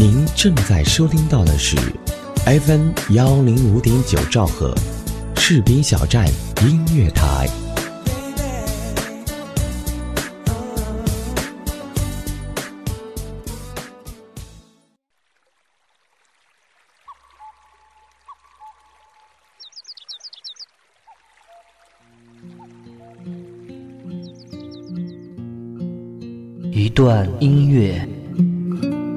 您正在收听到的是 FM 幺零五点九兆赫，士兵小站音乐台。一段音乐，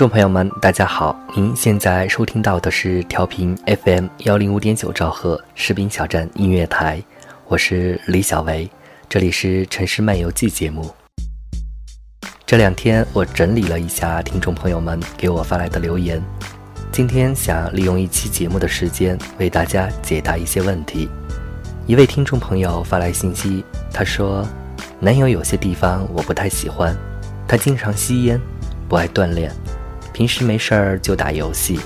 众朋友们，大家好！您现在收听到的是调频 FM 幺零五点九兆赫士兵小站音乐台，我是李小维，这里是城市漫游记节目。这两天我整理了一下听众朋友们给我发来的留言，今天想利用一期节目的时间为大家解答一些问题。一位听众朋友发来信息，他说：“男友有些地方我不太喜欢，他经常吸烟，不爱锻炼。”平时没事儿就打游戏，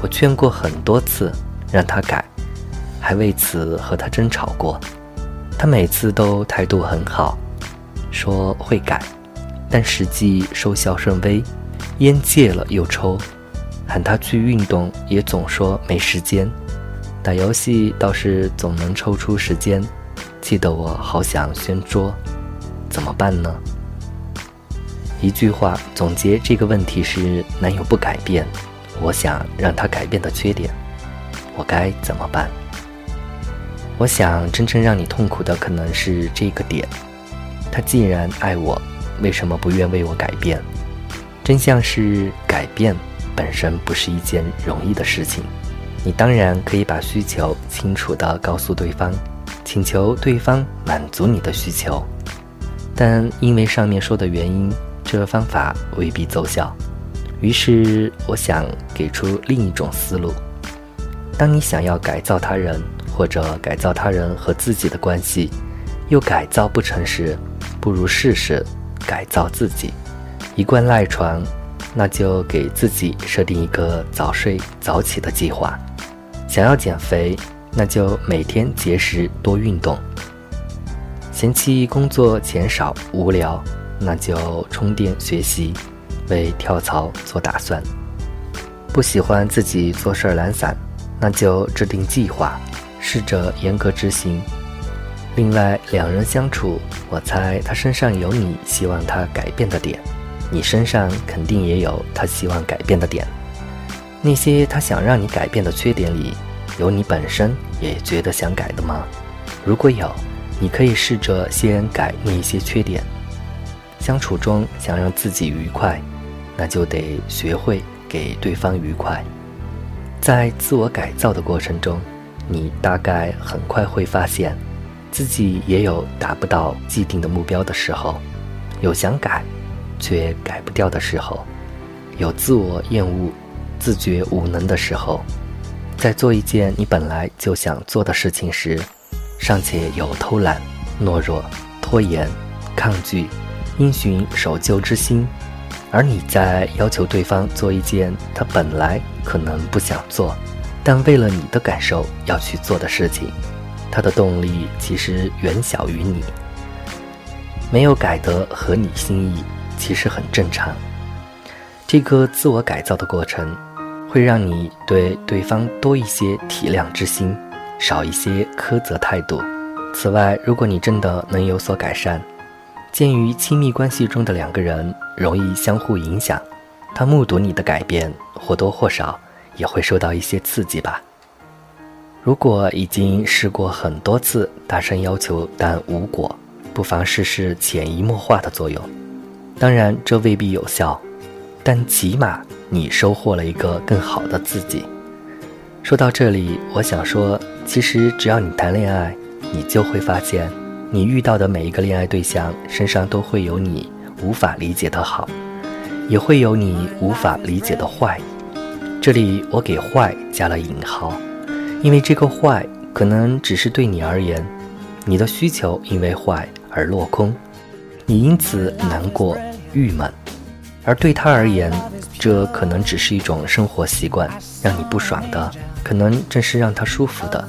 我劝过很多次让他改，还为此和他争吵过。他每次都态度很好，说会改，但实际收效甚微，烟戒了又抽。喊他去运动也总说没时间，打游戏倒是总能抽出时间，气得我好想掀桌。怎么办呢？一句话总结这个问题是：男友不改变，我想让他改变的缺点，我该怎么办？我想真正让你痛苦的可能是这个点：他既然爱我，为什么不愿为我改变？真相是，改变本身不是一件容易的事情。你当然可以把需求清楚地告诉对方，请求对方满足你的需求，但因为上面说的原因。这方法未必奏效，于是我想给出另一种思路：当你想要改造他人，或者改造他人和自己的关系，又改造不成时，不如试试改造自己。一贯赖床，那就给自己设定一个早睡早起的计划；想要减肥，那就每天节食多运动；嫌弃工作钱少无聊。那就充电学习，为跳槽做打算。不喜欢自己做事懒散，那就制定计划，试着严格执行。另外，两人相处，我猜他身上有你希望他改变的点，你身上肯定也有他希望改变的点。那些他想让你改变的缺点里，有你本身也觉得想改的吗？如果有，你可以试着先改那些缺点。相处中想让自己愉快，那就得学会给对方愉快。在自我改造的过程中，你大概很快会发现，自己也有达不到既定的目标的时候，有想改却改不掉的时候，有自我厌恶、自觉无能的时候，在做一件你本来就想做的事情时，尚且有偷懒、懦弱、拖延、抗拒。因循守旧之心，而你在要求对方做一件他本来可能不想做，但为了你的感受要去做的事情，他的动力其实远小于你。没有改得合你心意，其实很正常。这个自我改造的过程，会让你对对方多一些体谅之心，少一些苛责态度。此外，如果你真的能有所改善，鉴于亲密关系中的两个人容易相互影响，他目睹你的改变，或多或少也会受到一些刺激吧。如果已经试过很多次大声要求但无果，不妨试试潜移默化的作用。当然，这未必有效，但起码你收获了一个更好的自己。说到这里，我想说，其实只要你谈恋爱，你就会发现，你遇到的每一个恋爱对象身上都会有你无法理解的好，也会有你无法理解的坏。这里我给“坏”加了引号，因为这个“坏”可能只是对你而言，你的需求因为坏而落空，你因此难过、郁闷；而对他而言，这可能只是一种生活习惯，让你不爽的，可能正是让他舒服的。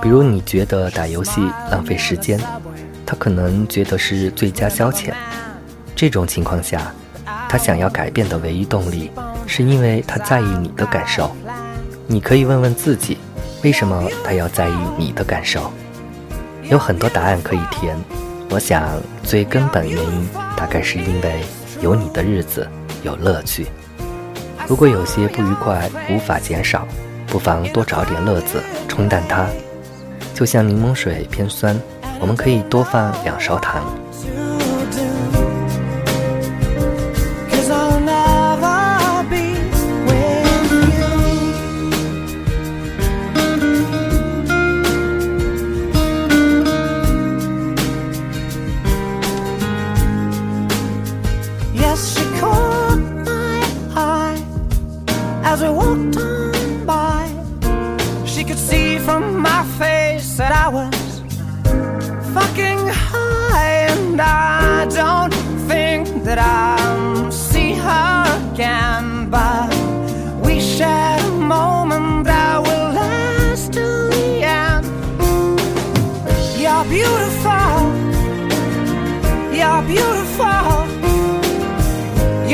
比如你觉得打游戏浪费时间，他可能觉得是最佳消遣。这种情况下，他想要改变的唯一动力。是因为他在意你的感受，你可以问问自己，为什么他要在意你的感受？有很多答案可以填。我想最根本原因大概是因为有你的日子有乐趣。如果有些不愉快无法减少，不妨多找点乐子冲淡它。就像柠檬水偏酸，我们可以多放两勺糖。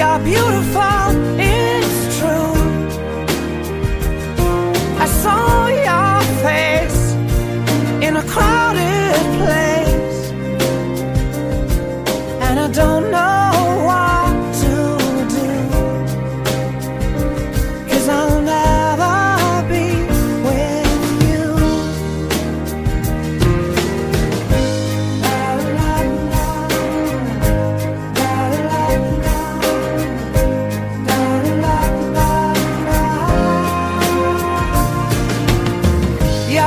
are beautiful.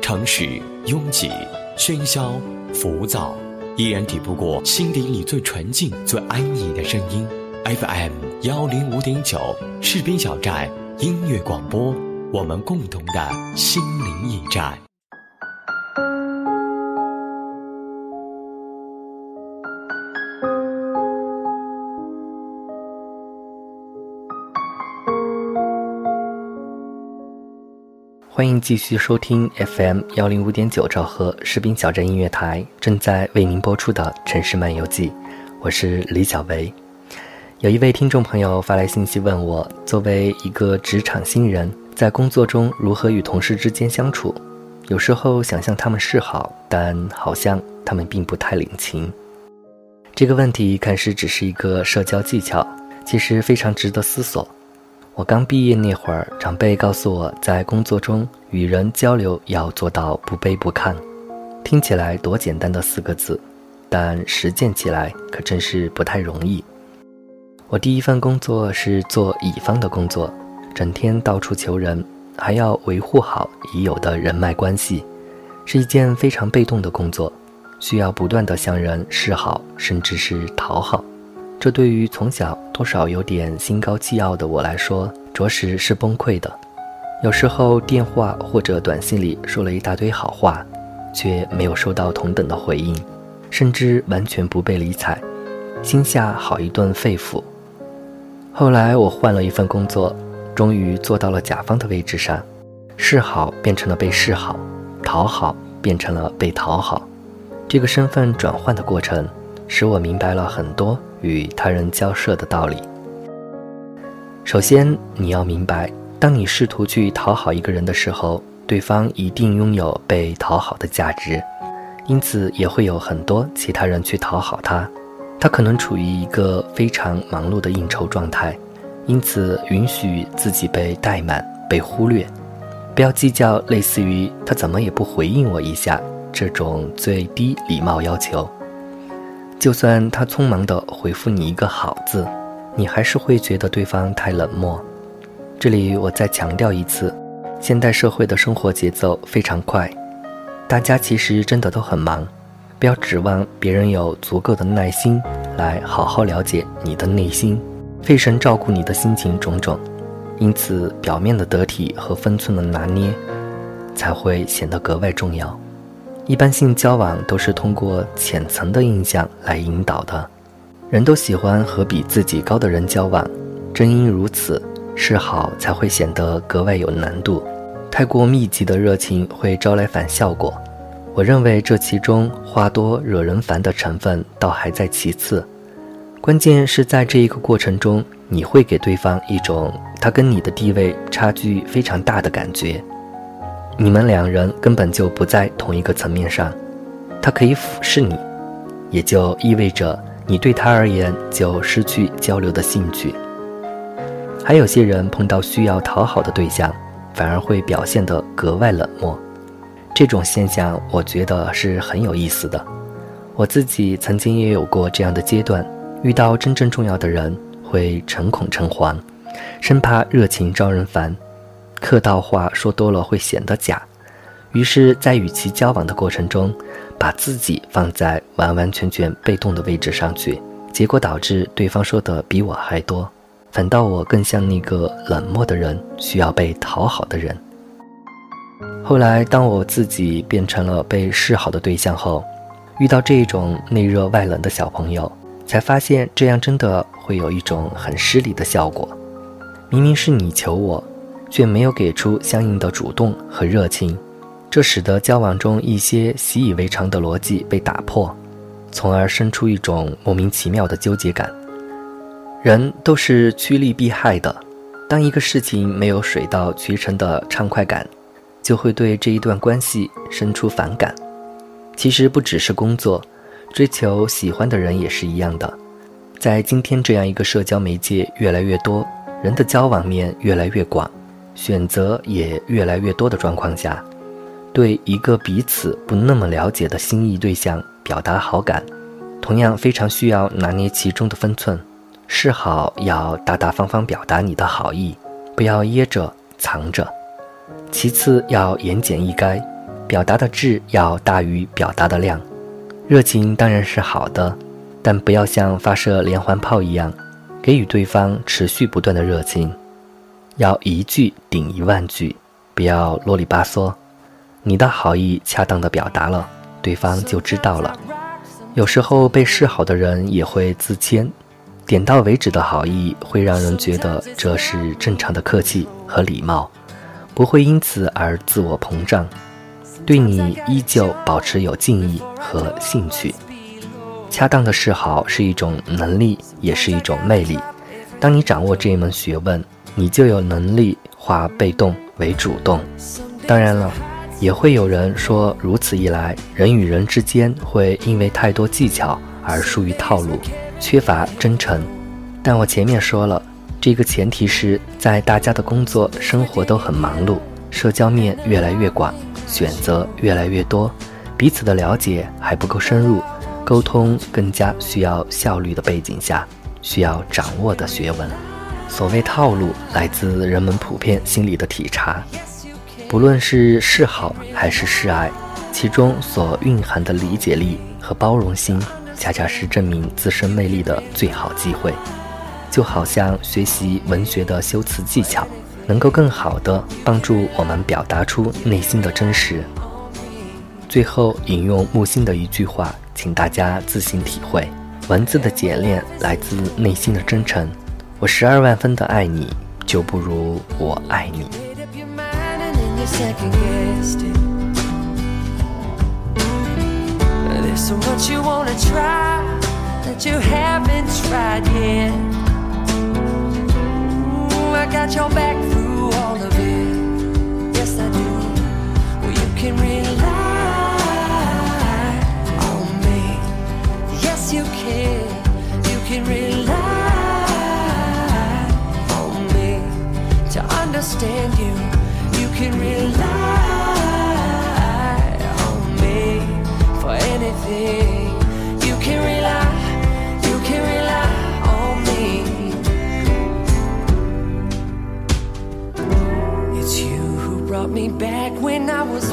城市拥挤、喧嚣、浮躁，依然抵不过心底里最纯净、最安逸的声音。FM 幺零五点九，士兵小站音乐广播，我们共同的心灵驿站。欢迎继续收听 FM 幺零五点九兆赫士兵小镇音乐台正在为您播出的《城市漫游记》，我是李小维。有一位听众朋友发来信息问我，作为一个职场新人，在工作中如何与同事之间相处？有时候想向他们示好，但好像他们并不太领情。这个问题看似只是一个社交技巧，其实非常值得思索。我刚毕业那会儿，长辈告诉我在工作中与人交流要做到不卑不亢，听起来多简单的四个字，但实践起来可真是不太容易。我第一份工作是做乙方的工作，整天到处求人，还要维护好已有的人脉关系，是一件非常被动的工作，需要不断的向人示好，甚至是讨好。这对于从小多少有点心高气傲的我来说，着实是崩溃的。有时候电话或者短信里说了一大堆好话，却没有收到同等的回应，甚至完全不被理睬，心下好一顿肺腑。后来我换了一份工作，终于坐到了甲方的位置上，示好变成了被示好，讨好变成了被讨好，这个身份转换的过程，使我明白了很多与他人交涉的道理。首先，你要明白，当你试图去讨好一个人的时候，对方一定拥有被讨好的价值，因此也会有很多其他人去讨好他。他可能处于一个非常忙碌的应酬状态，因此允许自己被怠慢、被忽略。不要计较类似于“他怎么也不回应我一下”这种最低礼貌要求。就算他匆忙地回复你一个“好”字，你还是会觉得对方太冷漠。这里我再强调一次，现代社会的生活节奏非常快，大家其实真的都很忙。不要指望别人有足够的耐心来好好了解你的内心，费神照顾你的心情种种，因此表面的得体和分寸的拿捏才会显得格外重要。一般性交往都是通过浅层的印象来引导的，人都喜欢和比自己高的人交往，正因如此，示好才会显得格外有难度。太过密集的热情会招来反效果。我认为这其中话多惹人烦的成分倒还在其次，关键是在这一个过程中，你会给对方一种他跟你的地位差距非常大的感觉，你们两人根本就不在同一个层面上，他可以俯视你，也就意味着你对他而言就失去交流的兴趣。还有些人碰到需要讨好的对象，反而会表现得格外冷漠。这种现象，我觉得是很有意思的。我自己曾经也有过这样的阶段，遇到真正重要的人，会诚恐诚惶，生怕热情招人烦，客套话说多了会显得假。于是，在与其交往的过程中，把自己放在完完全全被动的位置上去，结果导致对方说的比我还多，反倒我更像那个冷漠的人，需要被讨好的人。后来，当我自己变成了被示好的对象后，遇到这种内热外冷的小朋友，才发现这样真的会有一种很失礼的效果。明明是你求我，却没有给出相应的主动和热情，这使得交往中一些习以为常的逻辑被打破，从而生出一种莫名其妙的纠结感。人都是趋利避害的，当一个事情没有水到渠成的畅快感。就会对这一段关系生出反感。其实不只是工作，追求喜欢的人也是一样的。在今天这样一个社交媒介越来越多，人的交往面越来越广，选择也越来越多的状况下，对一个彼此不那么了解的心仪对象表达好感，同样非常需要拿捏其中的分寸。示好要大大方方表达你的好意，不要掖着藏着。其次要言简意赅，表达的质要大于表达的量。热情当然是好的，但不要像发射连环炮一样，给予对方持续不断的热情。要一句顶一万句，不要啰里吧嗦。你的好意恰当的表达了，对方就知道了。有时候被示好的人也会自谦，点到为止的好意会让人觉得这是正常的客气和礼貌。不会因此而自我膨胀，对你依旧保持有敬意和兴趣。恰当的示好是一种能力，也是一种魅力。当你掌握这一门学问，你就有能力化被动为主动。当然了，也会有人说，如此一来，人与人之间会因为太多技巧而疏于套路，缺乏真诚。但我前面说了。这个前提是在大家的工作生活都很忙碌，社交面越来越广，选择越来越多，彼此的了解还不够深入，沟通更加需要效率的背景下，需要掌握的学问。所谓套路，来自人们普遍心理的体察。不论是示好还是示爱，其中所蕴含的理解力和包容心，恰恰是证明自身魅力的最好机会。就好像学习文学的修辞技巧，能够更好地帮助我们表达出内心的真实。最后引用木心的一句话，请大家自行体会：文字的简练来自内心的真诚。我十二万分的爱你就不如我爱你。Can really understand you. You can rely on me for anything. You can rely, you can rely on me. It's you who brought me back when I was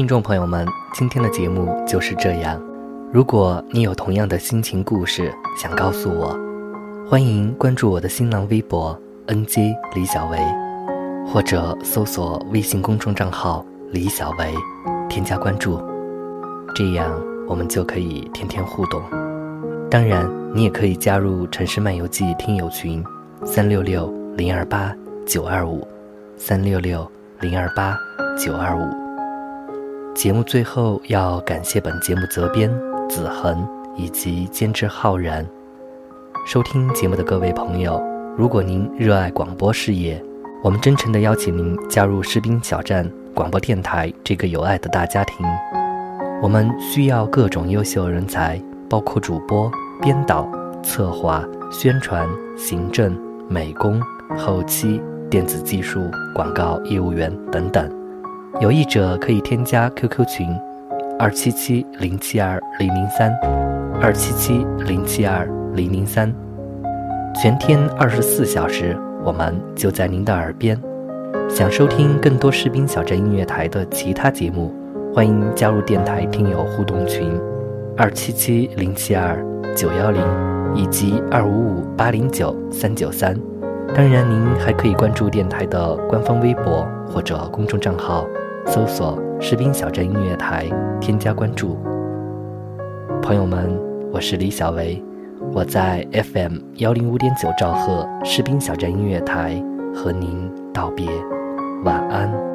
听众朋友们，今天的节目就是这样。如果你有同样的心情故事想告诉我，欢迎关注我的新浪微博 “nj 李小维”，或者搜索微信公众账号“李小维”，添加关注，这样我们就可以天天互动。当然，你也可以加入《城市漫游记》听友群：三六六零二八九二五，三六六零二八九二五。节目最后要感谢本节目责编子恒以及监制浩然。收听节目的各位朋友，如果您热爱广播事业，我们真诚地邀请您加入士兵小站广播电台这个有爱的大家庭。我们需要各种优秀人才，包括主播、编导、策划、宣传、行政、美工、后期、电子技术、广告业务员等等。有意者可以添加 QQ 群：二七七零七二零零三，二七七零七二零零三。全天二十四小时，我们就在您的耳边。想收听更多士兵小镇音乐台的其他节目，欢迎加入电台听友互动群：二七七零七二九幺零以及二五五八零九三九三。当然，您还可以关注电台的官方微博或者公众账号，搜索“士兵小镇音乐台”，添加关注。朋友们，我是李小维，我在 FM 幺零五点九兆赫士兵小镇音乐台和您道别，晚安。